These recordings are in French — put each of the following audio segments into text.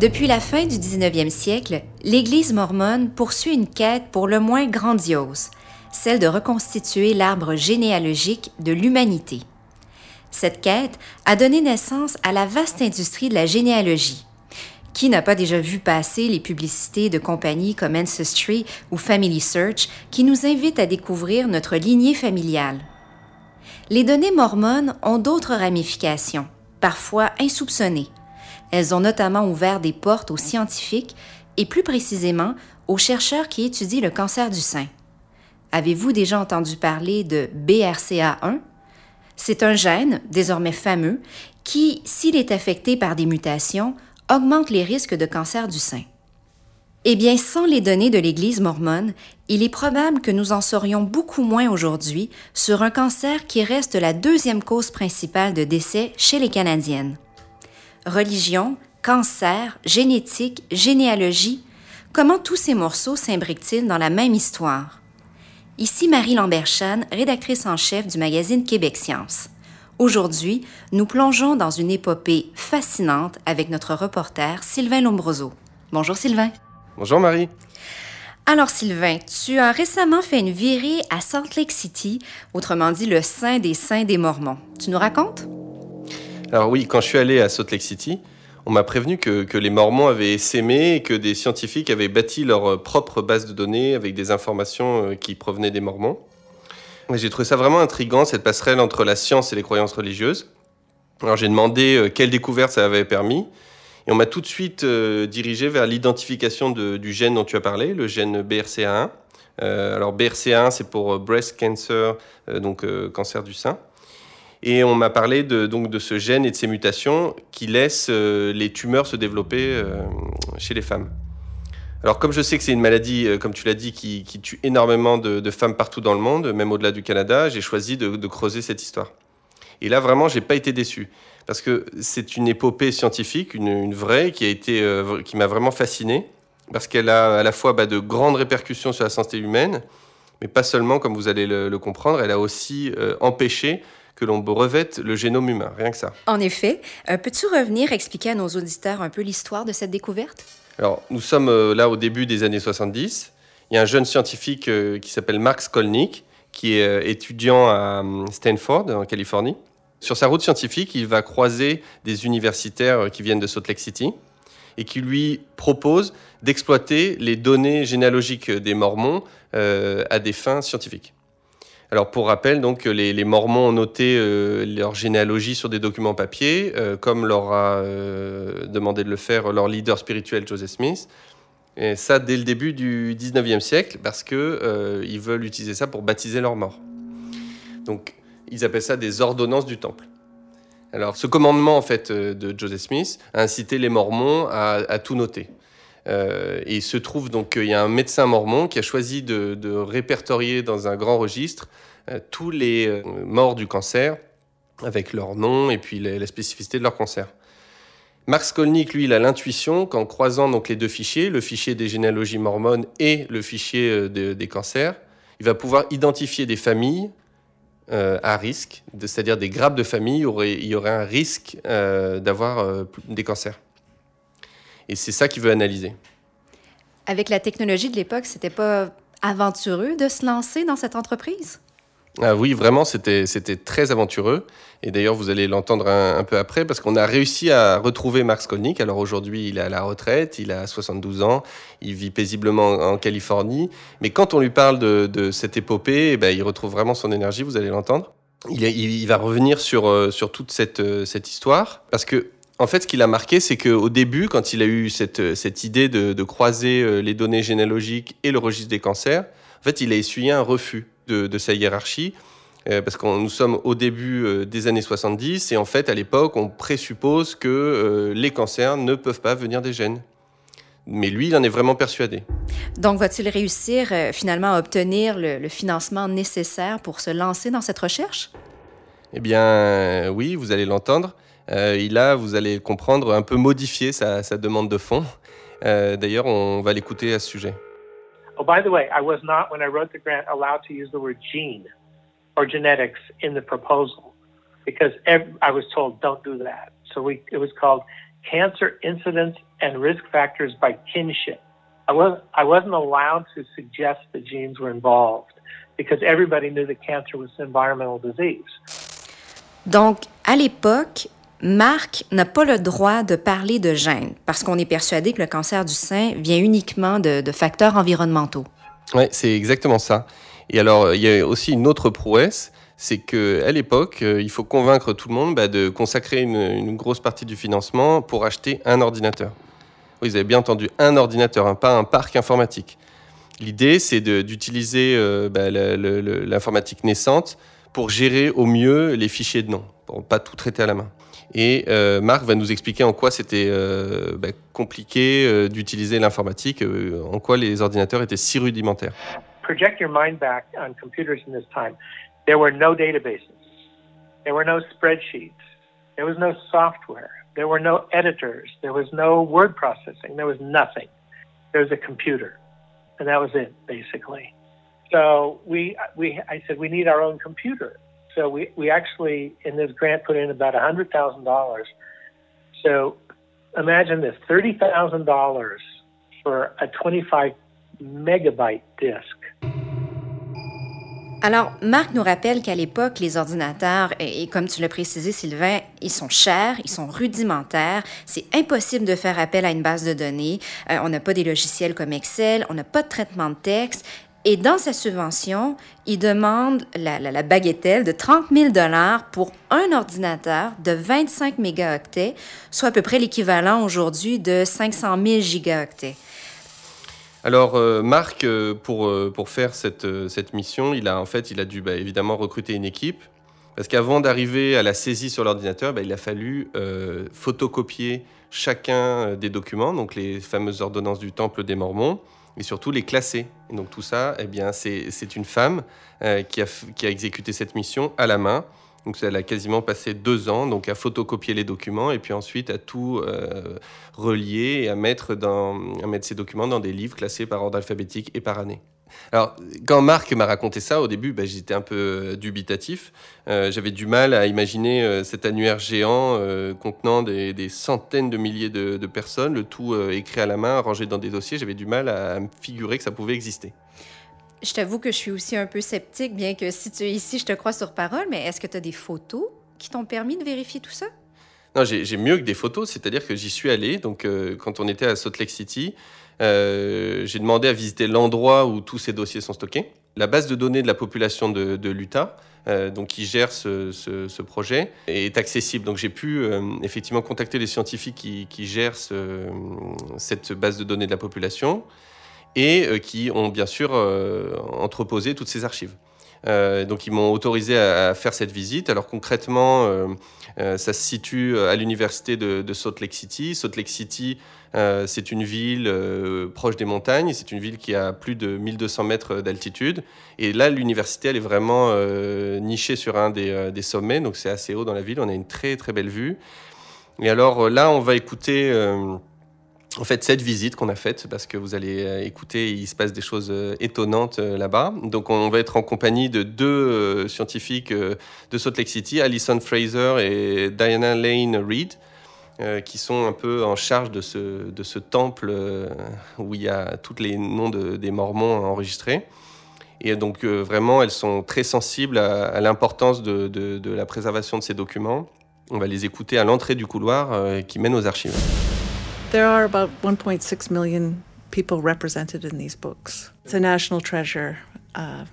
Depuis la fin du 19e siècle, l'Église mormone poursuit une quête pour le moins grandiose, celle de reconstituer l'arbre généalogique de l'humanité. Cette quête a donné naissance à la vaste industrie de la généalogie. Qui n'a pas déjà vu passer les publicités de compagnies comme Ancestry ou Family Search qui nous invitent à découvrir notre lignée familiale? Les données mormones ont d'autres ramifications, parfois insoupçonnées. Elles ont notamment ouvert des portes aux scientifiques et plus précisément aux chercheurs qui étudient le cancer du sein. Avez-vous déjà entendu parler de BRCA1? C'est un gène, désormais fameux, qui, s'il est affecté par des mutations, augmente les risques de cancer du sein. Eh bien, sans les données de l'Église mormone, il est probable que nous en saurions beaucoup moins aujourd'hui sur un cancer qui reste la deuxième cause principale de décès chez les Canadiennes. Religion, cancer, génétique, généalogie, comment tous ces morceaux s'imbriquent-ils dans la même histoire? Ici Marie Lambert-Chan, rédactrice en chef du magazine Québec Science. Aujourd'hui, nous plongeons dans une épopée fascinante avec notre reporter Sylvain Lombroso. Bonjour Sylvain. Bonjour Marie. Alors Sylvain, tu as récemment fait une virée à Salt Lake City, autrement dit le Saint des Saints des Mormons. Tu nous racontes? Alors oui, quand je suis allé à Salt Lake City, on m'a prévenu que, les Mormons avaient essaimé et que des scientifiques avaient bâti leur propre base de données avec des informations euh, qui provenaient des Mormons. J'ai trouvé ça vraiment intriguant, cette passerelle entre la science et les croyances religieuses. Alors j'ai demandé euh, quelle découverte ça avait permis. Et on m'a tout de suite euh, dirigé vers l'identification du gène dont tu as parlé, le gène BRCA1. Euh, alors BRCA1, c'est pour breast cancer, donc cancer du sein. Et on m'a parlé de, donc, de ce gène et de ses mutations qui laissent les tumeurs se développer chez les femmes. Alors comme je sais que c'est une maladie, comme tu l'as dit, qui, tue énormément de, femmes partout dans le monde, même au-delà du Canada, j'ai choisi de, creuser cette histoire. Et là, vraiment, j'ai pas été déçu parce que c'est une épopée scientifique, une, vraie, qui a été, euh, qui m'a vraiment fasciné, parce qu'elle a à la fois bah, de grandes répercussions sur la santé humaine, mais pas seulement, comme vous allez le, comprendre, elle a aussi euh, empêché que l'on revête le génome humain, rien que ça. En effet. Euh, peux-tu revenir expliquer à nos auditeurs un peu l'histoire de cette découverte? Alors, nous sommes là au début des années 70. Il y a un jeune scientifique qui s'appelle Mark Skolnick, qui est étudiant à Stanford, en Californie. Sur sa route scientifique, il va croiser des universitaires qui viennent de Salt Lake City et qui lui proposent d'exploiter les données généalogiques des Mormons euh, à des fins scientifiques. Alors pour rappel, donc les, Mormons ont noté euh, leur généalogie sur des documents papier, euh, comme leur a demandé de le faire leur leader spirituel Joseph Smith. Et ça dès le début du 19e siècle, parce qu'ils veulent utiliser ça pour baptiser leurs morts. Donc ils appellent ça des ordonnances du temple. Alors, ce commandement en fait euh, de Joseph Smith a incité les Mormons à, tout noter. Euh, il se trouve donc qu'il y a un médecin mormon qui a choisi de, répertorier dans un grand registre euh, tous les morts du cancer avec leur nom et puis la spécificité de leur cancer. Mark Skolnick, lui, a l'intuition qu'en croisant donc les deux fichiers, le fichier des généalogies mormones et le fichier des cancers, il va pouvoir identifier des familles euh, à risque, c'est-à-dire des grappes de famille, il y aurait un risque euh, d'avoir euh, des cancers. Et c'est ça qu'il veut analyser. Avec la technologie de l'époque, c'était pas aventureux de se lancer dans cette entreprise? Ah oui, vraiment, c'était très aventureux. Et d'ailleurs, vous allez l'entendre un, peu après, parce qu'on a réussi à retrouver Mark Skolnick. Alors aujourd'hui, il est à la retraite, il a 72 ans, il vit paisiblement en Californie. Mais quand on lui parle de, cette épopée, eh ben, il retrouve vraiment son énergie, vous allez l'entendre. Il, il, va revenir sur, euh, sur toute cette, euh, cette histoire, parce que en fait, ce qui l'a marqué, c'est qu'au début, quand il a eu cette, cette idée de, de, croiser euh, les données généalogiques et le registre des cancers, en fait, il a essuyé un refus de, sa hiérarchie. Euh, parce que nous sommes au début euh, des années 70 et en fait à l'époque on présuppose que euh, les cancers ne peuvent pas venir des gènes. Mais lui, il en est vraiment persuadé. Donc, va-t-il réussir finalement à obtenir le, financement nécessaire pour se lancer dans cette recherche? Eh bien, oui, vous allez l'entendre. Il a, vous allez comprendre, un peu modifié sa, sa demande de fonds. D'ailleurs, on va l'écouter à ce sujet. Oh, by the way, I was not, when I wrote the grant, allowed to use the word gene or genetics in the proposal because every, I was told don't do that. So we, it was called cancer incidence and risk factors by kinship. I wasn't, I wasn't allowed to suggest the genes were involved because everybody knew that cancer was an environmental disease. Donc, à l'époque, Marc n'a pas le droit de parler de gènes parce qu'on est persuadé que le cancer du sein vient uniquement de, facteurs environnementaux. Oui, c'est exactement ça. Et alors, il y a aussi une autre prouesse, c'est qu'à l'époque, euh, il faut convaincre tout le monde bah, de consacrer une, une, grosse partie du financement pour acheter un ordinateur. Oui, vous avez bien entendu, un ordinateur, hein, pas un parc informatique. L'idée, c'est d'utiliser euh, bah, l'informatique naissante pour gérer au mieux les fichiers de nom, pour pas tout traiter à la main. Et euh, Marc va nous expliquer en quoi c'était euh, bah, compliqué euh, d'utiliser l'informatique, euh, en quoi les ordinateurs étaient si rudimentaires. Project your mind back on computers in this time. There were no databases. There were no spreadsheets. There was no software. There were no editors. There was no word processing. There was nothing. There was a computer, and that was it, basically. So we, we, I said, we need our own computer. So we, we actually, in this grant, put in about $100,000. So imagine this $30,000 for a 25 megabyte disk. Alors, Marc nous rappelle qu'à l'époque, les ordinateurs, et, comme tu l'as précisé, Sylvain, ils sont chers, ils sont rudimentaires, c'est impossible de faire appel à une base de données, euh, on n'a pas des logiciels comme Excel, on n'a pas de traitement de texte, et dans sa subvention, il demande la, la, la bagatelle de 30 000 pour un ordinateur de 25 mégaoctets, soit à peu près l'équivalent aujourd'hui de 500 000 gigaoctets. Alors euh, Marc, euh, pour, euh, pour faire cette, cette mission, il a en fait, il a dû bah, évidemment recruter une équipe. Parce qu'avant d'arriver à la saisie sur l'ordinateur, bah, il a fallu photocopier chacun des documents, donc les fameuses ordonnances du Temple des Mormons, et surtout les classer. Et donc tout ça, eh bien, c'est une femme euh, qui, a, qui a exécuté cette mission à la main. Donc elle a quasiment passé deux ans donc à photocopier les documents et puis ensuite à tout euh, relier et à mettre, dans, à mettre ces documents dans des livres classés par ordre alphabétique et par année. Alors, quand Marc m'a raconté ça, au début, bah, j'étais un peu dubitatif. Euh, J'avais du mal à imaginer euh, cet annuaire géant euh, contenant des, des, centaines de milliers de, de personnes, le tout euh, écrit à la main, rangé dans des dossiers. J'avais du mal à, à me figurer que ça pouvait exister. Je t'avoue que je suis aussi un peu sceptique, bien que si tu es ici, je te crois sur parole, mais est-ce que tu as des photos qui t'ont permis de vérifier tout ça? Non, j'ai mieux que des photos, c'est-à-dire que j'y suis allé. Donc, euh, quand on était à Salt Lake City, euh, j'ai demandé à visiter l'endroit où tous ces dossiers sont stockés. La base de données de la population de, de l'Utah, euh, donc qui gère ce, projet, est accessible. Donc, j'ai pu euh, effectivement contacter les scientifiques qui, gèrent ce, cette base de données de la population et qui ont bien sûr entreposé toutes ces archives. Donc ils m'ont autorisé à, à, faire cette visite. Alors concrètement, ça se situe à l'université de, Salt Lake City. Salt Lake City, c'est une ville proche des montagnes. C'est une ville qui a plus de 1200 mètres d'altitude. Et là, l'université, elle est vraiment nichée sur un des sommets. Donc c'est assez haut dans la ville. On a une très très belle vue. Et alors là, on va écouter en fait, cette visite qu'on a faite, parce que vous allez euh, écouter, il se passe des choses euh, étonnantes euh, là-bas. Donc, on va être en compagnie de deux scientifiques de Salt Lake City, Alison Fraser et Diana Lane Reed, qui sont un peu en charge de ce, temple où il y a tous les noms de, des Mormons enregistrés. Et donc, vraiment, elles sont très sensibles à, l'importance de, la préservation de ces documents. On va les écouter à l'entrée du couloir qui mène aux archives. There are about 1.6 million people represented in these books. It's a national treasure. Uh,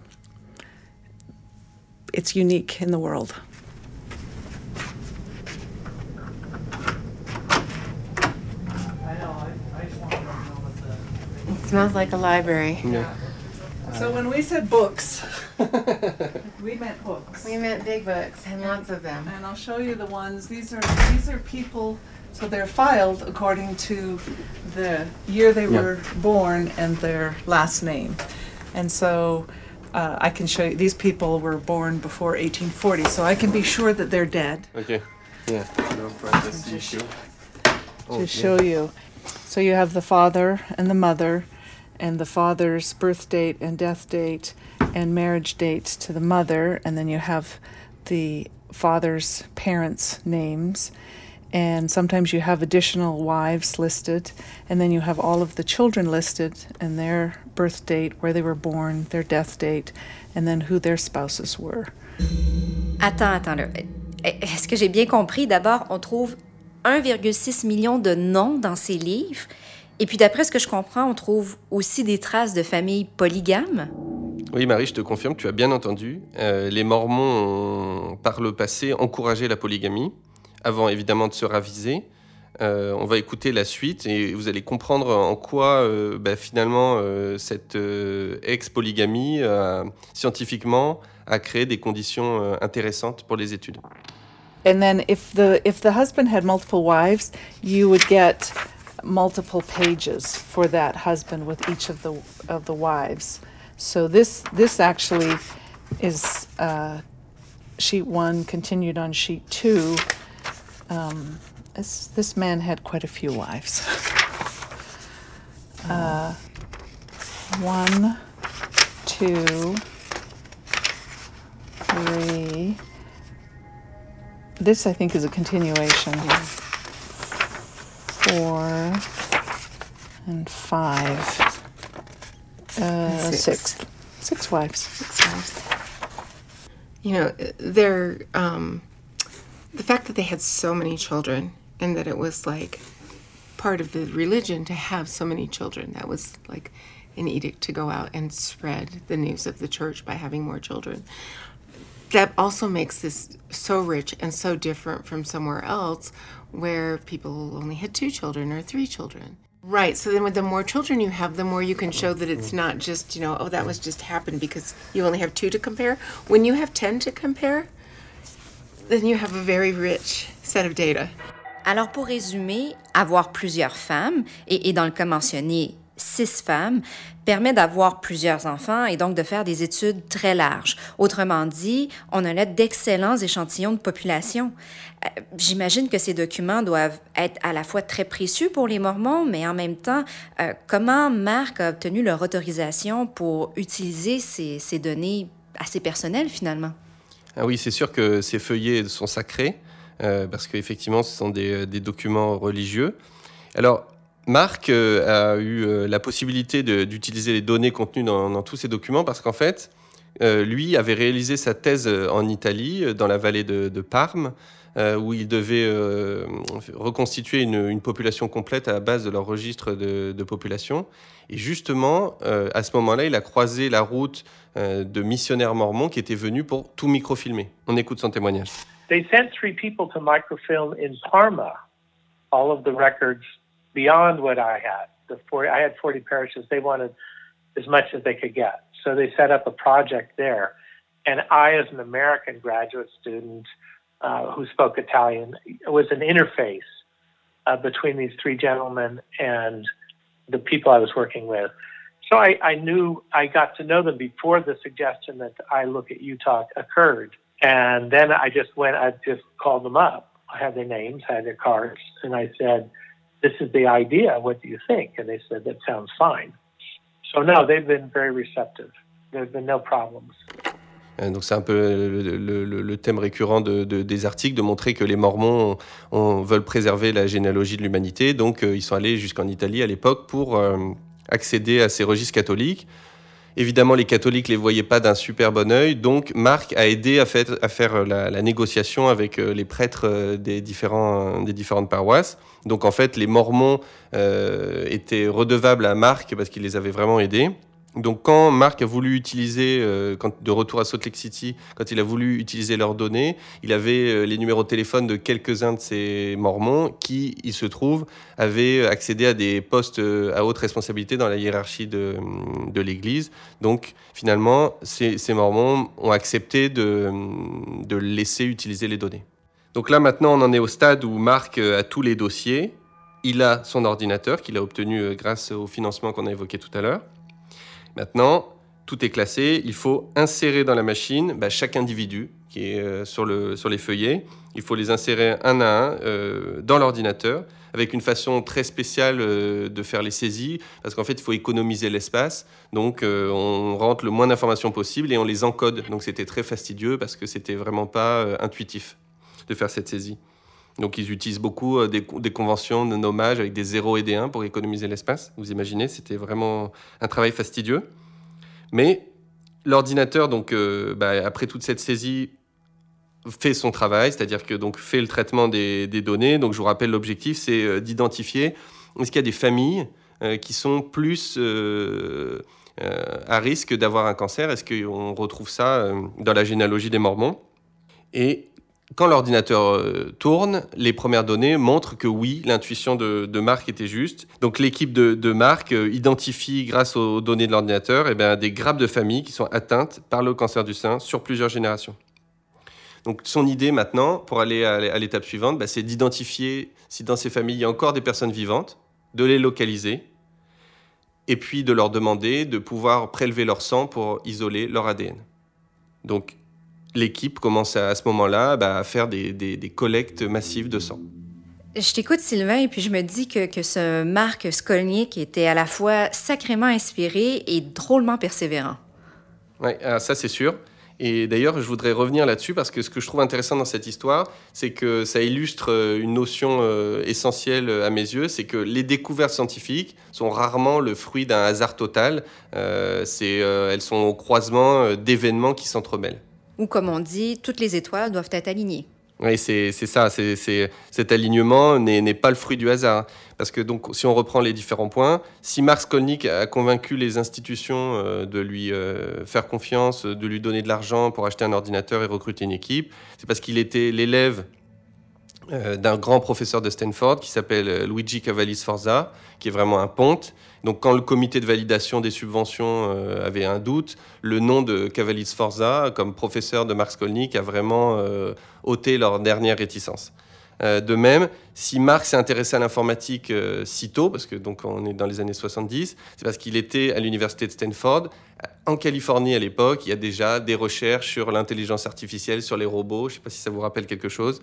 it's unique in the world. It smells like a library. Yeah. So when we said books, we meant books. We meant big books and lots of them. And I'll show you the ones. These are these are people so they're filed according to the year they Yeah. were born and their last name. And so uh, I can show you, these people were born before 1840, so I can be sure that they're dead. Ok. Yeah. No privacy Just- issue. To show you. So you have the father and the mother, and the father's birth date and death date and marriage date to the mother, and then you have the father's parents' names. And sometimes you have additional wives listed, and then you have all of the children listed and their birth date, where they were born, their death date, and then who their spouses were. Attends, attends. Est-ce que j'ai bien compris? D'abord, on trouve 1,6 million de noms dans ces livres. Et puis, d'après ce que je comprends, on trouve aussi des traces de familles polygames. Oui, Marie, je te confirme, tu as bien entendu. Euh, les Mormons ont, par le passé, encouragé la polygamie, avant évidemment de se raviser. Euh, on va écouter la suite et vous allez comprendre en quoi, euh, bah, finalement, euh, cette euh, ex-polygamie, euh, scientifiquement, a créé des conditions euh, intéressantes pour les études. And then if the if the husband had multiple wives, you would get multiple pages for that husband with each of the of the wives. So this this actually is uh, sheet one continued on sheet two. Um, this this man had quite a few wives. Uh, one, two, three. This, I think, is a continuation. Four and five. Uh, Six. six. Six wives. You know, they're um, the fact that they had so many children and that it was like part of the religion to have so many children. That was like an edict to go out and spread the news of the church by having more children. That also makes this so rich and so different from somewhere else where people only had two children or three children. Right. So then, with the more children you have, the more you can show that it's not just, you know, oh, that was just happened because you only have two to compare. When you have 10 to compare, then you have a very rich set of data. Alors, pour résumer, avoir plusieurs femmes, et, dans le cas mentionné, six femmes, permet d'avoir plusieurs enfants et donc de faire des études très larges. Autrement dit, on a là d'excellents échantillons de population. Euh, J'imagine que ces documents doivent être à la fois très précieux pour les Mormons, mais en même temps, euh, comment Marc a obtenu leur autorisation pour utiliser ces données assez personnelles finalement? Ah oui, c'est sûr que ces feuillets sont sacrés, euh, parce qu'effectivement, ce sont des, documents religieux. Alors, Marc euh, a eu euh, la possibilité d'utiliser les données contenues dans, tous ces documents, parce qu'en fait, euh, lui avait réalisé sa thèse en Italie, dans la vallée de, Parme, où il devait euh, reconstituer une, population complète à la base de leur registre de, population. Et justement, euh, à ce moment-là, il a croisé la route euh, de missionnaires mormons qui étaient venus pour tout microfilmer. On écoute son témoignage. They sent three people to microfilm in Parma, all of the records beyond what I had. The 40, I had 40 parishes. They wanted as much as they could get. So they set up a project there. And I, as an American graduate student uh, who spoke Italian, was an interface uh, between these three gentlemen and the people I was working with. So I, I knew I got to know them before the suggestion that I look at Utah occurred. And then I just went, I just called them up. I had their names, I had their cards, and I said, This is the idea. What do you think? And they said, That sounds fine. So, no, they've been very receptive. There's been no problems. Euh, Donc c'est un peu le, thème récurrent de- de- des articles, de montrer que les Mormons veulent préserver la généalogie de l'humanité. Donc euh, ils sont allés jusqu'en Italie à l'époque pour euh, accéder à ces registres catholiques. Évidemment, les catholiques ne les voyaient pas d'un super bon œil, donc Marc a aidé à, faire la, négociation avec les prêtres des, différentes paroisses. Donc en fait, les Mormons étaient redevables à Marc parce qu'il les avait vraiment aidés. Donc quand Marc a voulu utiliser, euh, de retour à Salt Lake City, quand il a voulu utiliser leurs données, il avait euh, les numéros de téléphone de quelques-uns de ces mormons qui, il se trouve, avaient accédé à des postes euh, à haute responsabilité dans la hiérarchie de, de l'Église. Donc finalement, ces, mormons ont accepté de, de laisser utiliser les données. Donc là maintenant, on en est au stade où Marc a tous les dossiers. Il a son ordinateur qu'il a obtenu grâce au financement qu'on a évoqué tout à l'heure. Maintenant, tout est classé. Il faut insérer dans la machine bah, chaque individu qui est euh, sur, le, sur les feuillets. Il faut les insérer un à un euh, dans l'ordinateur avec une façon très spéciale euh, de faire les saisies parce qu'en fait, il faut économiser l'espace. Donc, on rentre le moins d'informations possible et on les encode. Donc, c'était très fastidieux parce que c'était vraiment pas intuitif de faire cette saisie. Donc ils utilisent beaucoup euh, des, conventions de nommage avec des 0 et des 1 pour économiser l'espace. Vous imaginez, c'était vraiment un travail fastidieux. Mais l'ordinateur, donc euh, bah, après toute cette saisie, fait son travail, c'est-à-dire que donc fait le traitement des, données. Donc je vous rappelle, l'objectif, c'est euh, d'identifier est-ce qu'il y a des familles qui sont plus à risque d'avoir un cancer. Est-ce qu'on retrouve ça dans la généalogie des Mormons? Et quand l'ordinateur euh, tourne, les premières données montrent que oui, l'intuition de, de Marc était juste. Donc l'équipe de, de Marc euh, identifie, grâce aux données de l'ordinateur, eh bien, des grappes de familles qui sont atteintes par le cancer du sein sur plusieurs générations. Donc son idée maintenant, pour aller à à l'étape suivante, bah, c'est d'identifier si dans ces familles il y a encore des personnes vivantes, de les localiser, et puis de leur demander de pouvoir prélever leur sang pour isoler leur ADN. Donc l'équipe commence à, à ce moment-là bah, à faire des, des- des collectes massives de sang. Je t'écoute, Sylvain, et puis je me dis que, que ce Marc Skolnick était à la fois sacrément inspiré et drôlement persévérant. Oui, ça c'est sûr. Et d'ailleurs, je voudrais revenir là-dessus parce que ce que je trouve intéressant dans cette histoire, c'est que ça illustre euh, une notion euh, essentielle euh, à mes yeux, c'est que les découvertes scientifiques sont rarement le fruit d'un hasard total. Euh, euh, elles sont au croisement d'événements qui s'entremêlent. Ou comme on dit, toutes les étoiles doivent être alignées. Oui, c'est ça. cet alignement n'est pas le fruit du hasard. Parce que donc, si on reprend les différents points, si Mark Skolnick a convaincu les institutions euh, de lui euh, faire confiance, de lui donner de l'argent pour acheter un ordinateur et recruter une équipe, c'est parce qu'il était l'élève euh, d'un grand professeur de Stanford qui s'appelle Luigi Cavalli Sforza, qui est vraiment un ponte. Donc, quand le comité de validation des subventions euh, avait un doute, le nom de Cavalli Sforza, comme professeur de Mark Skolnick, a vraiment euh, ôté leur dernière réticence. Euh, de même, si Marc s'est intéressé à l'informatique si tôt, parce que donc on est dans les années 70, c'est parce qu'il était à l'université de Stanford. En Californie à l'époque, il y a déjà des recherches sur l'intelligence artificielle, sur les robots. Je ne sais pas si ça vous rappelle quelque chose.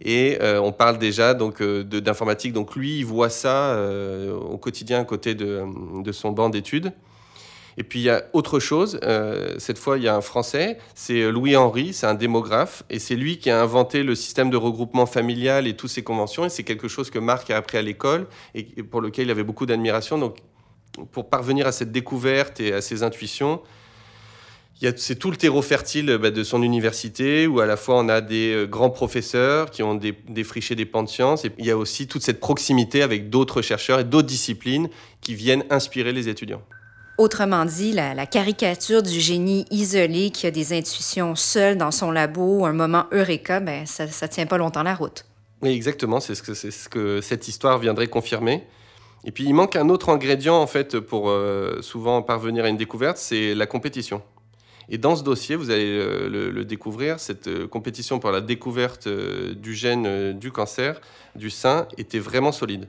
Et euh, on parle déjà donc euh, d'informatique. Donc lui, il voit ça euh, au quotidien à côté de, de son banc d'études. Et puis il y a autre chose, cette fois il y a un Français, c'est Louis Henry, c'est un démographe, et c'est lui qui a inventé le système de regroupement familial et toutes ces conventions, et c'est quelque chose que Marc a appris à l'école, et pour lequel il avait beaucoup d'admiration. Donc pour parvenir à cette découverte et à ces intuitions, c'est tout le terreau fertile bah, de son université, où à la fois on a des euh, grands professeurs qui ont dé- défriché des pans de sciences, et il y a aussi toute cette proximité avec d'autres chercheurs et d'autres disciplines qui viennent inspirer les étudiants. Autrement dit, la, la caricature du génie isolé qui a des intuitions seul dans son labo, un moment eureka, ben, ça ne tient pas longtemps la route. Oui, exactement, c'est ce, que, c'est ce que cette histoire viendrait confirmer. Et puis il manque un autre ingrédient en fait pour euh, souvent parvenir à une découverte, c'est la compétition. Et dans ce dossier, vous allez euh, le, le découvrir, cette euh, compétition pour la découverte euh, du gène du cancer du sein était vraiment solide.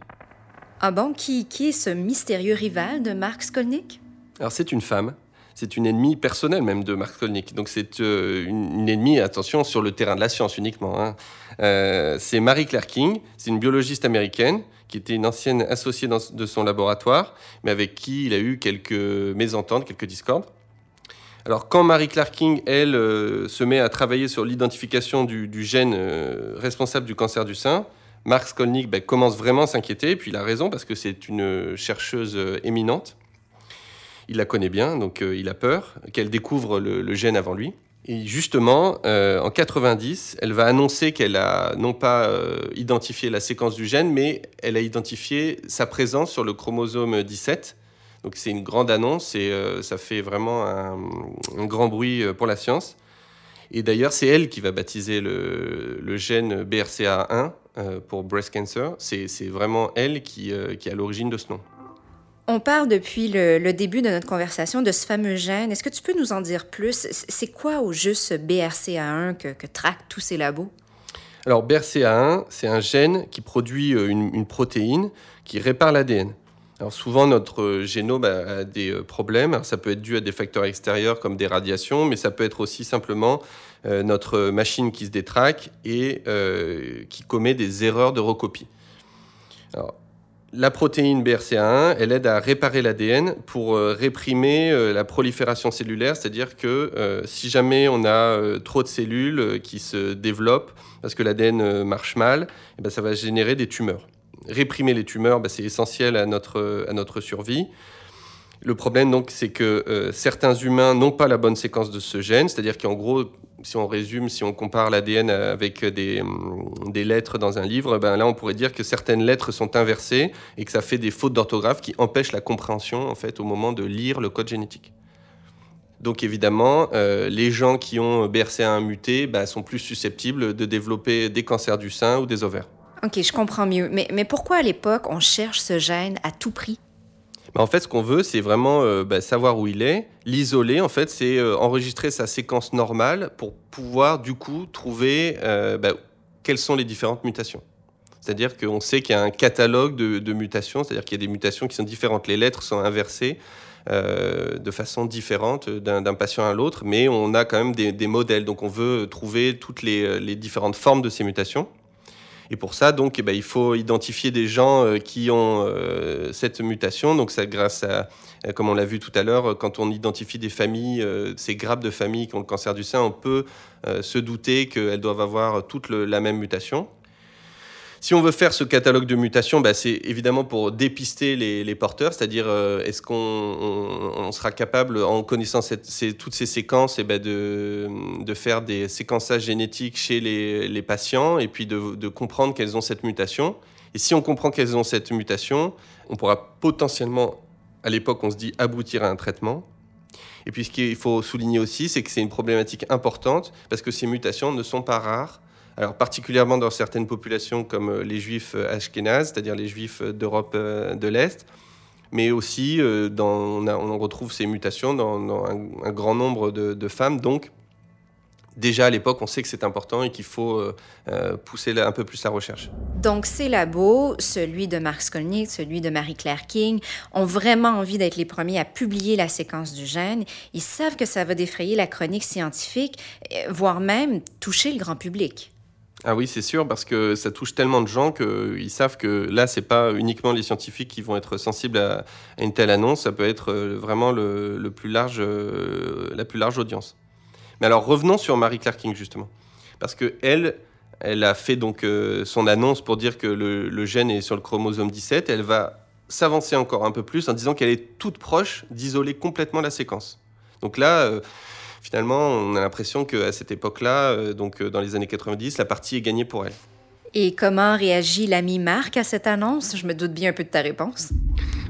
Ah bon, qui, qui est ce mystérieux rival de Mark Skolnick? Alors c'est une femme, c'est une ennemie personnelle même de Mark Skolnick. Donc c'est euh, une, une ennemie, attention, sur le terrain de la science uniquement. hein. Euh, c'est Marie Claire King, c'est une biologiste américaine qui était une ancienne associée dans- de son laboratoire, mais avec qui il a eu quelques mésententes, quelques discordes. Alors quand Marie Claire King, elle, euh, se met à travailler sur l'identification du, gène euh, responsable du cancer du sein, Mark Skolnick ben, commence vraiment à s'inquiéter, et puis il a raison parce que c'est une chercheuse euh, éminente. Il la connaît bien, donc il a peur qu'elle découvre le, le gène avant lui. Et justement, en 90, elle va annoncer qu'elle a non pas identifié la séquence du gène, mais elle a identifié sa présence sur le chromosome 17. Donc c'est une grande annonce et euh, ça fait vraiment un, un grand bruit euh, pour la science. Et d'ailleurs, c'est elle qui va baptiser le, le gène BRCA1 euh, pour breast cancer. C'est vraiment elle qui, euh, qui est à l'origine de ce nom. On parle depuis le, le début de notre conversation de ce fameux gène. Est-ce que tu peux nous en dire plus? C'est quoi au juste ce BRCA1 que, que traquent tous ces labos? Alors BRCA1, c'est un gène qui produit une, une protéine qui répare l'ADN. Souvent notre génome a, des euh, problèmes. Ça peut être dû à des facteurs extérieurs comme des radiations, mais ça peut être aussi simplement euh, notre machine qui se détraque et euh, qui commet des erreurs de recopie. La protéine BRCA1, elle aide à réparer l'ADN pour réprimer la prolifération cellulaire, c'est-à-dire que si jamais on a trop de cellules qui se développent parce que l'ADN marche mal, eh ben, ça va générer des tumeurs. Réprimer les tumeurs, ben, c'est essentiel à notre, à notre survie. Le problème, donc, c'est que certains humains n'ont pas la bonne séquence de ce gène, c'est-à-dire qu'en gros, si on résume, si on compare l'ADN avec des, des, lettres dans un livre, ben là on pourrait dire que certaines lettres sont inversées et que ça fait des fautes d'orthographe qui empêchent la compréhension en fait au moment de lire le code génétique. Donc évidemment, euh, les gens qui ont BRCA1 muté ben, sont plus susceptibles de développer des cancers du sein ou des ovaires. Ok, je comprends mieux. Mais, pourquoi à l'époque on cherche ce gène à tout prix? Bah, en fait, ce qu'on veut, c'est vraiment euh, bah, savoir où il est. L'isoler, en fait, c'est euh, enregistrer sa séquence normale pour pouvoir, du coup, trouver euh, bah, quelles sont les différentes mutations. C'est-à-dire qu'on sait qu'il y a un catalogue de, mutations, c'est-à-dire qu'il y a des mutations qui sont différentes. Les lettres sont inversées de façon différente d'un patient à l'autre, mais on a quand même des, modèles. Donc on veut trouver toutes les différentes formes de ces mutations. Et pour ça, donc, eh ben, il faut identifier des gens euh, qui ont euh, cette mutation. Donc, ça, grâce à, euh, comme on l'a vu tout à l'heure, quand on identifie des familles, ces grappes de familles qui ont le cancer du sein, on peut se douter qu'elles doivent avoir toutes la même mutation. Si on veut faire ce catalogue de mutations, bah, c'est évidemment pour dépister les, porteurs, c'est-à-dire euh, est-ce qu'on sera capable, en connaissant toutes ces séquences, eh ben, de, faire des séquençages génétiques chez les, patients et puis de, comprendre qu'elles ont cette mutation. Et si on comprend qu'elles ont cette mutation, on pourra potentiellement, à l'époque on se dit, aboutir à un traitement. Et puis ce qu'il faut souligner aussi, c'est que c'est une problématique importante parce que ces mutations ne sont pas rares alors particulièrement dans certaines populations comme euh, les juifs euh, ashkénazes, c'est-à-dire les juifs euh, d'Europe de l'Est, mais aussi dans, on, retrouve ces mutations dans, un, grand nombre de, femmes. Donc déjà à l'époque, on sait que c'est important et qu'il faut pousser un peu plus la recherche. Donc ces labos, celui de Mark Skolnick, celui de Marie-Claire King, ont vraiment envie d'être les premiers à publier la séquence du gène. Ils savent que ça va défrayer la chronique scientifique, voire même toucher le grand public. Ah oui, c'est sûr, parce que ça touche tellement de gens qu'ils savent que là, c'est pas uniquement les scientifiques qui vont être sensibles à, une telle annonce, ça peut être euh, vraiment le, plus large, euh, la plus large audience. Mais alors revenons sur Marie Claire King justement, parce que elle, a fait donc euh, son annonce pour dire que le, le, gène est sur le chromosome 17. Elle va s'avancer encore un peu plus en disant qu'elle est toute proche d'isoler complètement la séquence. Donc là finalement, on a l'impression qu'à cette époque-là, euh, donc euh, dans les années 90, la partie est gagnée pour elle. Et comment réagit l'ami Marc à cette annonce? Je me doute bien un peu de ta réponse.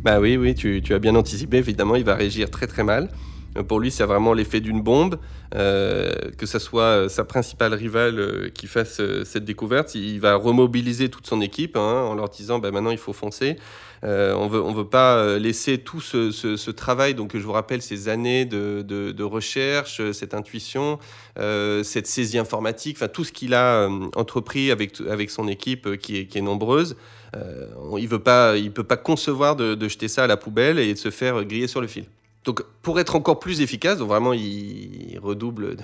Bah oui, oui, tu, tu as bien anticipé. Évidemment, il va réagir très très mal. Euh, pour lui, c'est vraiment l'effet d'une bombe. que ce soit sa principale rivale qui fasse cette découverte, il va remobiliser toute son équipe hein, en leur disant bah, maintenant il faut foncer. Euh, on ne veut pas euh, laisser tout ce, travail, donc je vous rappelle ces années de, recherche, cette intuition, euh, cette saisie informatique, enfin tout ce qu'il a entrepris avec, son équipe qui est nombreuse. il ne peut pas concevoir de, jeter ça à la poubelle et de se faire griller sur le fil. Donc, pour être encore plus efficace, donc vraiment il, redouble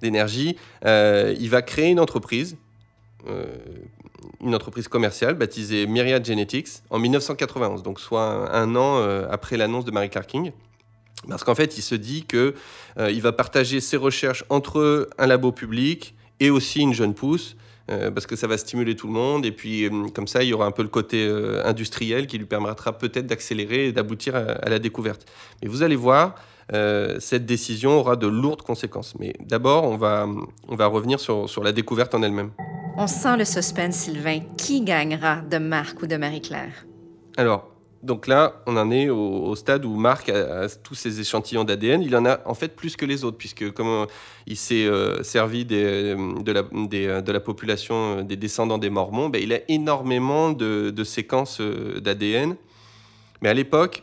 d'énergie, il va créer une entreprise une entreprise commerciale baptisée Myriad Genetics en 1991, donc soit un, an euh, après l'annonce de Mary Clark King. Parce qu'en fait, il se dit que euh, il va partager ses recherches entre un labo public et aussi une jeune pousse, euh, parce que ça va stimuler tout le monde. Et puis, comme ça, il y aura un peu le côté industriel qui lui permettra peut-être d'accélérer et d'aboutir à, la découverte. Mais vous allez voir, cette décision aura de lourdes conséquences. Mais d'abord, on va, on va revenir sur, sur la découverte en elle-même. On sent le suspense, Sylvain. Qui gagnera de Marc ou de Marie-Claire? Alors, donc là, on en est au, stade où Marc a, tous ses échantillons d'ADN. Il en a en fait plus que les autres, puisque comme euh, il s'est euh, servi de, la, euh, de, la, population des descendants des Mormons, ben, il a énormément de, séquences d'ADN. Mais à l'époque,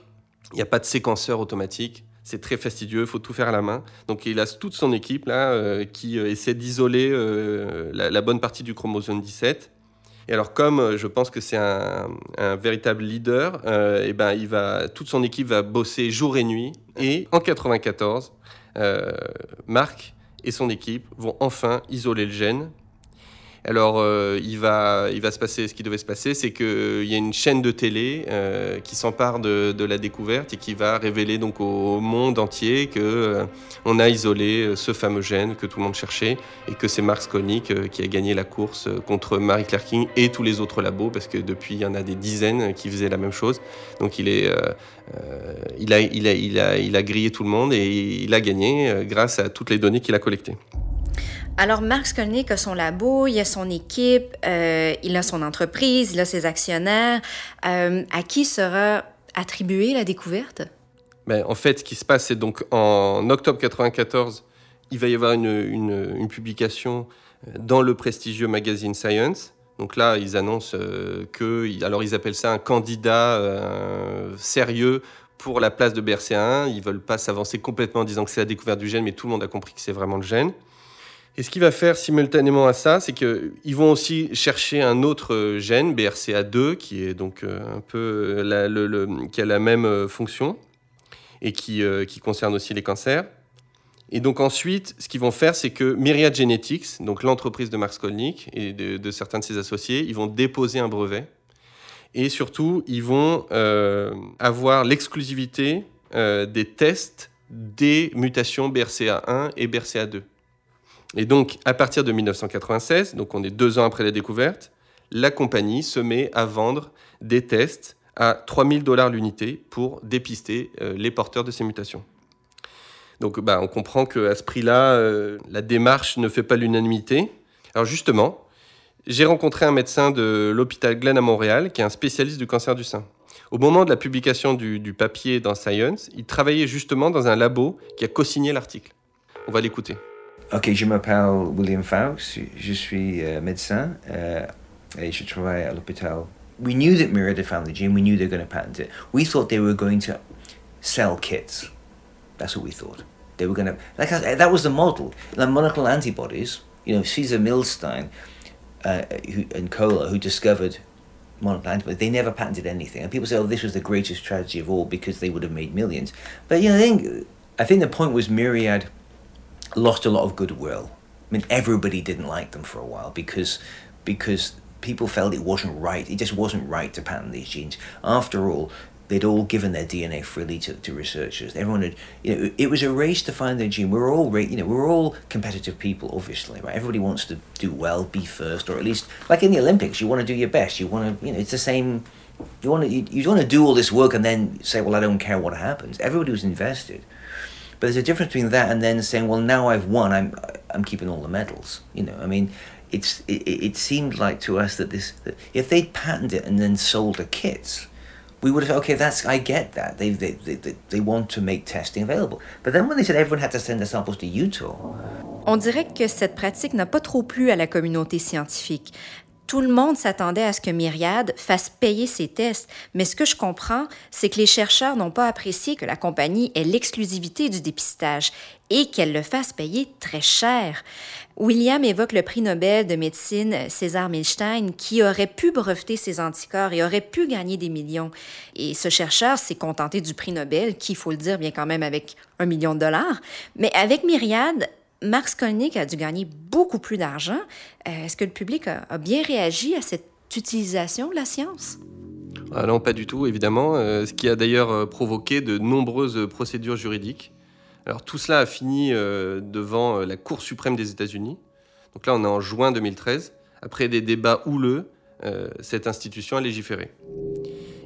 il n'y a pas de séquenceur automatique. C'est très fastidieux, il faut tout faire à la main. Donc il a toute son équipe là qui essaie d'isoler la, bonne partie du chromosome 17. Et alors comme je pense que c'est un, véritable leader, et eh ben il va toute son équipe va bosser jour et nuit. Et en 94, Marc et son équipe vont enfin isoler le gène. Alors, euh, il, va, il va se passer ce qui devait se passer, c'est qu'il y a une chaîne de télé euh, qui s'empare de, la découverte et qui va révéler donc au monde entier que euh, on a isolé ce fameux gène que tout le monde cherchait et que c'est Mark Skolnick qui a gagné la course contre Marie Claire King et tous les autres labos parce que depuis il y en a des dizaines qui faisaient la même chose. Donc il est, il a, il a, il a, il a grillé tout le monde et il a gagné grâce à toutes les données qu'il a collectées. Alors, Mark Skolnick a son labo, il a son équipe, euh, il a son entreprise, il a ses actionnaires. Euh, à qui sera attribuée la découverte? Ben, en fait, ce qui se passe, c'est donc en octobre 94, il va y avoir une, une, publication euh, dans le prestigieux magazine Science. Donc là, ils annoncent que, alors ils appellent ça un candidat sérieux pour la place de BRCA1. Ils veulent pas s'avancer complètement en disant que c'est la découverte du gène, mais tout le monde a compris que c'est vraiment le gène. Et ce qu'il va faire simultanément à ça, c'est qu'ils vont aussi chercher un autre gène, BRCA2, qui est donc euh, un peu euh, qui a la même euh, fonction et qui, euh, concerne aussi les cancers. Et donc ensuite, ce qu'ils vont faire, c'est que Myriad Genetics, donc l'entreprise de Mark Skolnick et de, certains de ses associés, ils vont déposer un brevet. Et surtout, ils vont euh, avoir l'exclusivité euh, des tests des mutations BRCA1 et BRCA2. Et donc, à partir de 1996, donc on est deux ans après la découverte, la compagnie se met à vendre des tests à 3000 dollars l'unité pour dépister euh, les porteurs de ces mutations. Donc, bah, on comprend qu'à ce prix-là, euh, la démarche ne fait pas l'unanimité. Alors, justement, j'ai rencontré un médecin de l'hôpital Glenn à Montréal qui est un spécialiste du cancer du sein. Au moment de la publication du, du papier dans Science, il travaillait justement dans un labo qui a co-signé l'article. On va l'écouter. Ok, je m'appelle William Fawkes, je suis euh, médecin euh, et je travaille à l'hôpital. We knew that Myriad had found the gene, we knew they were going to patent it. We thought they were going to sell kits. That's what we thought. They were going to, like that was the model. The monoclonal antibodies, you know, Caesar Milstein uh, who, and Kohler, who discovered monoclonal antibodies, they never patented anything. And people say, oh, this was the greatest tragedy of all because they would have made millions. But, you know, I think, I think the point was Myriad lost a lot of goodwill. I mean, everybody didn't like them for a while because because people felt it wasn't right. It just wasn't right to patent these genes. After all, they'd all given their DNA freely to, to researchers. Everyone had, you know, it was a race to find their gene. We were all, you know, we were all competitive people, obviously, right? Everybody wants to do well, be first, or at least, like in the Olympics, you want to do your best. You want to, you know, it's the same. You want to, you, you want to do all this work and then say, well, I don't care what happens. Everybody was invested. But there's a difference between that and then saying, well, now I've won, I'm, I'm keeping all the medals. You know, I mean, it's, it, it seemed like to us that this, that if they'd patented it and then sold the kits, we would have okay, that's I get that they they, they they want to make testing available. But then when they said everyone had to send their samples to Utah. On dirait que cette pratique n'a pas trop plu à la communauté scientifique. Tout le monde s'attendait à ce que Myriad fasse payer ses tests, mais ce que je comprends, c'est que les chercheurs n'ont pas apprécié que la compagnie ait l'exclusivité du dépistage et qu'elle le fasse payer très cher. William évoque le prix Nobel de médecine César Milstein qui aurait pu breveter ses anticorps et aurait pu gagner des millions. Et ce chercheur s'est contenté du prix Nobel, qui, il faut le dire, vient quand même avec un million de dollars. Mais avec Myriad, Mark Skolnick a dû gagner beaucoup plus d'argent. Euh, Est-ce que le public a, bien réagi à cette utilisation de la science? Ah non, pas du tout, évidemment. Euh, ce qui a d'ailleurs provoqué de nombreuses procédures juridiques. Alors tout cela a fini euh, devant la Cour suprême des États-Unis. Donc là, on est en juin 2013. Après des débats houleux, euh, cette institution a légiféré.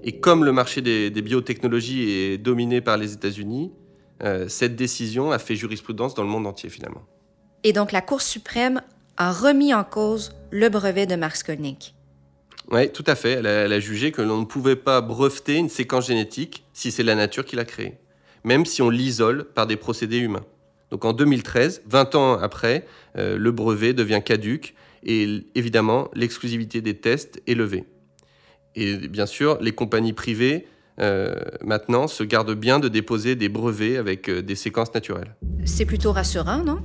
Et comme le marché des biotechnologies est dominé par les États-Unis, euh, cette décision a fait jurisprudence dans le monde entier finalement. Et donc la Cour suprême a remis en cause le brevet de Mark Skolnick. Oui, tout à fait. Elle a, elle a jugé que l'on ne pouvait pas breveter une séquence génétique si c'est la nature qui l'a créée, même si on l'isole par des procédés humains. Donc en 2013, 20 ans après, euh, le brevet devient caduque et évidemment l'exclusivité des tests est levée. Et bien sûr, les compagnies privées euh, maintenant se gardent bien de déposer des brevets avec euh, des séquences naturelles. C'est plutôt rassurant, non?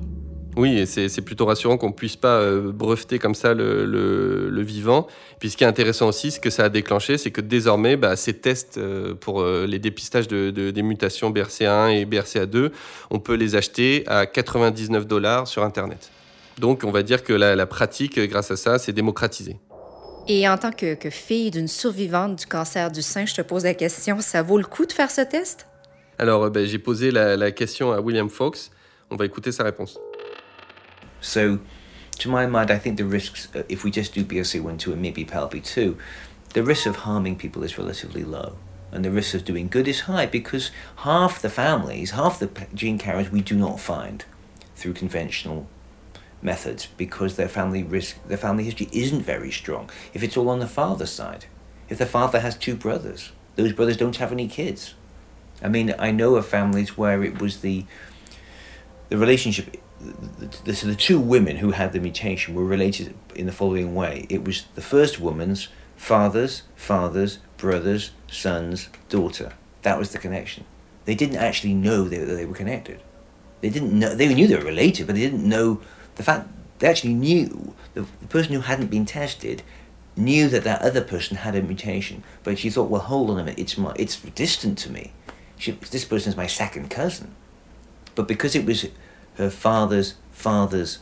Oui, c'est plutôt rassurant qu'on ne puisse pas euh, breveter comme ça le, le, le, vivant. Puis ce qui est intéressant aussi, ce que ça a déclenché, c'est que désormais, bah, ces tests pour les dépistages de, de, des mutations BRCA1 et BRCA2, on peut les acheter à 99 dollars sur Internet. Donc on va dire que la, pratique, grâce à ça, s'est démocratisée. Et en tant que, fille d'une survivante du cancer du sein, je te pose la question, ça vaut le coup de faire ce test? Alors ben, j'ai posé la, la question à William Fox. On va écouter sa réponse. So, to my mind, I think the risks, uh, if we just do BRCA1, 2, and maybe PALB2, the risk of harming people is relatively low. And the risk of doing good is high because half the families, half the gene carriers we do not find through conventional methods because their family risk, their family history isn't very strong. If it's all on the father's side, if the father has two brothers, those brothers don't have any kids. I mean, I know of families where it was the the relationship the, so the two women who had the mutation were related in the following way. It was the first woman's fathers, fathers, brothers, sons, daughter. That was the connection. They didn't actually know they, they were connected. They didn't know. They knew they were related, but they didn't know the fact. They actually knew the, the person who hadn't been tested knew that that other person had a mutation, but she thought, well, hold on a minute, it's my, it's distant to me. She, this person is my second cousin, but because it was her father's father's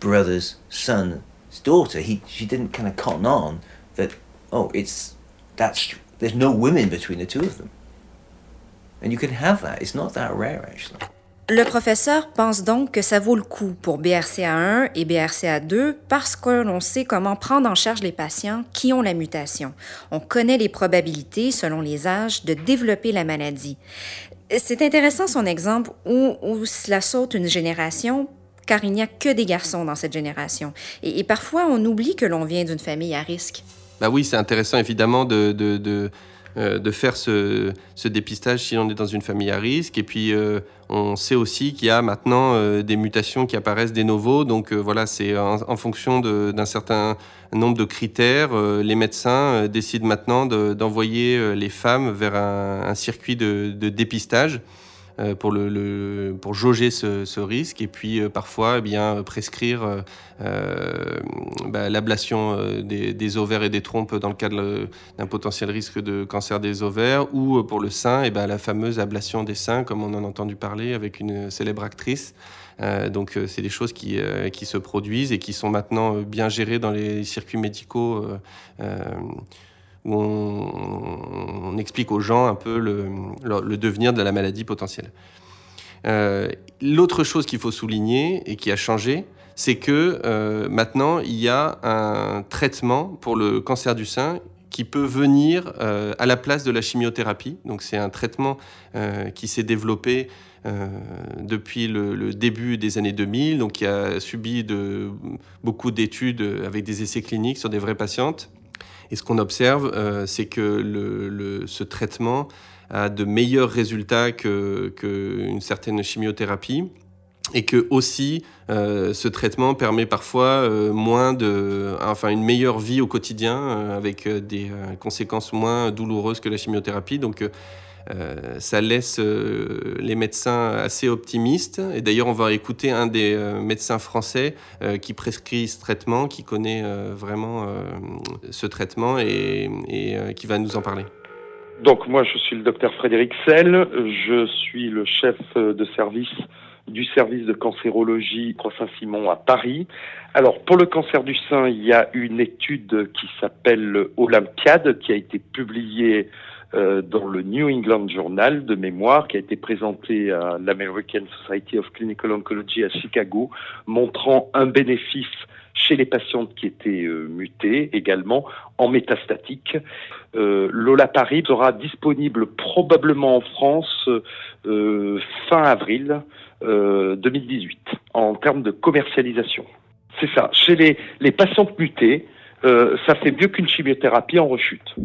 brother's son's daughter, he she didn't kind of cotton on that. Oh, it's that's there's no women between the two of them, and you can have that. It's not that rare actually. Le professeur pense donc que ça vaut le coup pour BRCA1 et BRCA2 parce que l'on sait comment prendre en charge les patients qui ont la mutation. On connaît les probabilités, selon les âges, de développer la maladie. C'est intéressant son exemple où, où, cela saute une génération car il n'y a que des garçons dans cette génération. Et, parfois, on oublie que l'on vient d'une famille à risque. Bah oui, c'est intéressant évidemment de, de, de, euh, faire ce, ce, dépistage si on est dans une famille à risque. Et puis, euh, on sait aussi qu'il y a maintenant euh, des mutations qui apparaissent des nouveaux. Donc voilà, c'est en, fonction d'un certain nombre de critères. les médecins décident maintenant d'envoyer les femmes vers un circuit de, dépistage. Euh, pour, le, pour jauger ce, risque et puis euh, parfois eh bien, prescrire euh, bah, l'ablation des, ovaires et des trompes dans le cadre d'un potentiel risque de cancer des ovaires ou pour le sein eh ben, la fameuse ablation des seins comme on en a entendu parler avec une célèbre actrice. donc c'est des choses qui, qui, se produisent et qui sont maintenant bien gérées dans les circuits médicaux où on, explique aux gens un peu le, devenir de la maladie potentielle. Euh, l'autre chose qu'il faut souligner et qui a changé, c'est que euh, maintenant, il y a un traitement pour le cancer du sein qui peut venir euh, à la place de la chimiothérapie. Donc c'est un traitement qui s'est développé depuis le, début des années 2000, donc qui a subi beaucoup d'études avec des essais cliniques sur des vraies patientes et ce qu'on observe, euh, c'est que ce traitement a de meilleurs résultats qu'une que certaine chimiothérapie et que aussi euh, ce traitement permet parfois euh, moins de, enfin une meilleure vie au quotidien avec des conséquences moins douloureuses que la chimiothérapie. Donc euh, ça laisse euh, les médecins assez optimistes. Et d'ailleurs, on va écouter un des euh, médecins français qui prescrit ce traitement, qui connaît vraiment ce traitement et, qui va nous en parler. Donc moi, je suis le docteur Frédéric Sell. Je suis le chef de service du service de cancérologie Croix Saint-Simon à Paris. Alors, pour le cancer du sein, il y a une étude qui s'appelle Olympiade, qui a été publiée euh, dans le New England Journal de mémoire qui a été présenté à l'American Society of Clinical Oncology à Chicago, montrant un bénéfice chez les patientes qui étaient euh, mutées, également en métastatique. Euh, L'Olaparib sera disponible probablement en France euh, fin avril 2018 en termes de commercialisation. C'est ça. Chez les, les patientes mutées, ça fait mieux qu'une chimiothérapie en rechute.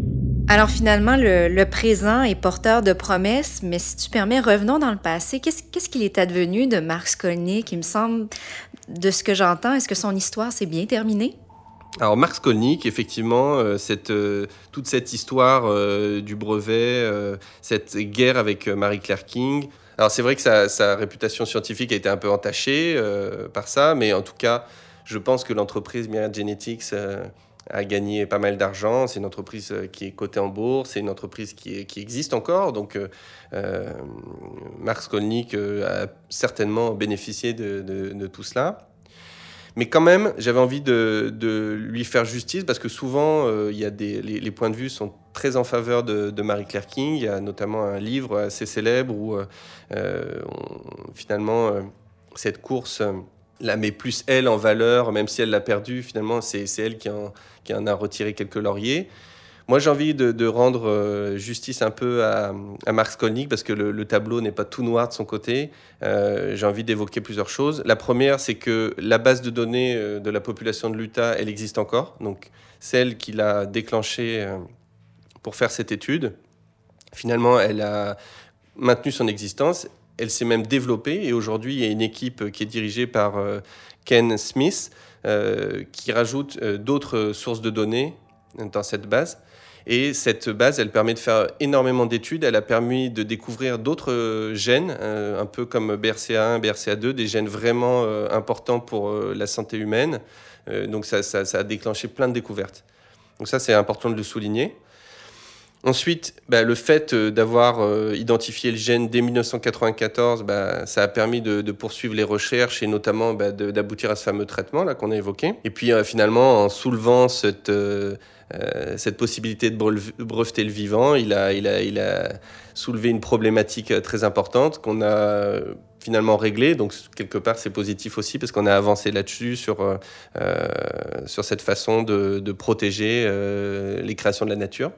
Alors finalement, le, présent est porteur de promesses, mais si tu permets, revenons dans le passé. Qu'est-ce qu'il est advenu de Mark Skolnick? Il me semble, de ce que j'entends, est-ce que son histoire s'est bien terminée? Alors Mark Skolnick, effectivement, euh, euh, toute cette histoire euh, du brevet, cette guerre avec Marie-Claire King, alors c'est vrai que sa, sa, réputation scientifique a été un peu entachée par ça, mais en tout cas, je pense que l'entreprise Myriad Genetics a gagné pas mal d'argent. C'est une entreprise euh, qui est cotée en bourse, c'est une entreprise qui, qui, existe encore. Donc, euh, euh Mark euh, a certainement bénéficié de, de, tout cela. Mais quand même, j'avais envie de, de, lui faire justice parce que souvent, y a des, les, points de vue sont très en faveur de, Marie-Claire King. Il y a notamment un livre assez célèbre où finalement cette course la met plus elle en valeur, même si elle l'a perdue. Finalement, c'est elle qui en, qui en a retiré quelques lauriers. Moi, j'ai envie de, rendre euh, justice un peu à, à Mark Skolnick parce que le, tableau n'est pas tout noir de son côté. Euh, j'ai envie d'évoquer plusieurs choses. La première, c'est que la base de données euh, de la population de l'Utah, elle existe encore. Donc, celle qu'il a déclenchée pour faire cette étude, finalement, elle a maintenu son existence. Elle s'est même développée et aujourd'hui, il y a une équipe qui est dirigée par Ken Smith qui rajoute d'autres sources de données dans cette base. Et cette base, elle permet de faire énormément d'études. Elle a permis de découvrir d'autres euh, gènes, euh, un peu comme BRCA1, BRCA2, des gènes vraiment euh, importants pour la santé humaine. donc ça, a déclenché plein de découvertes. Donc ça, c'est important de le souligner. Ensuite, bah, le fait d'avoir identifié le gène dès 1994, bah, ça a permis de, poursuivre les recherches et notamment bah, d'aboutir à ce fameux traitement là qu'on a évoqué. Et puis finalement, en soulevant cette euh, cette possibilité de breveter le vivant, il a, il, a, il a soulevé une problématique euh, très importante qu'on a euh, finalement réglée. Donc, quelque part, c'est positif aussi parce qu'on a avancé là-dessus sur, euh, sur cette façon de, de protéger euh, les créations de la nature.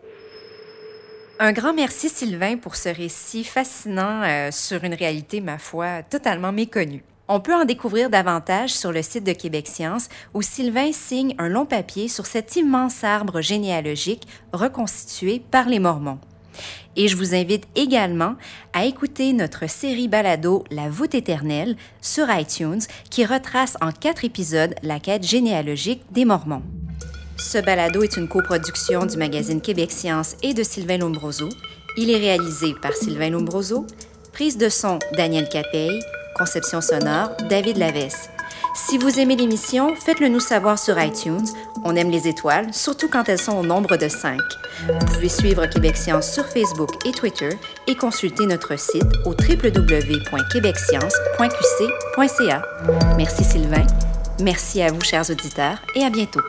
Un grand merci, Sylvain, pour ce récit fascinant euh, sur une réalité, ma foi, totalement méconnue. On peut en découvrir davantage sur le site de Québec Science où Sylvain signe un long papier sur cet immense arbre généalogique reconstitué par les Mormons. Et je vous invite également à écouter notre série balado La voûte éternelle sur iTunes qui retrace en quatre épisodes la quête généalogique des Mormons. Ce balado est une coproduction du magazine Québec Science et de Sylvain Lombroso. Il est réalisé par Sylvain Lombroso, prise de son Daniel Capeille, Conception sonore, David Lavesse. Si vous aimez l'émission, faites-le nous savoir sur iTunes. On aime les étoiles, surtout quand elles sont au nombre de 5. Vous pouvez suivre Québec Science sur Facebook et Twitter et consulter notre site au www.québecscience.qc.ca. Merci Sylvain. Merci à vous, chers auditeurs, et à bientôt.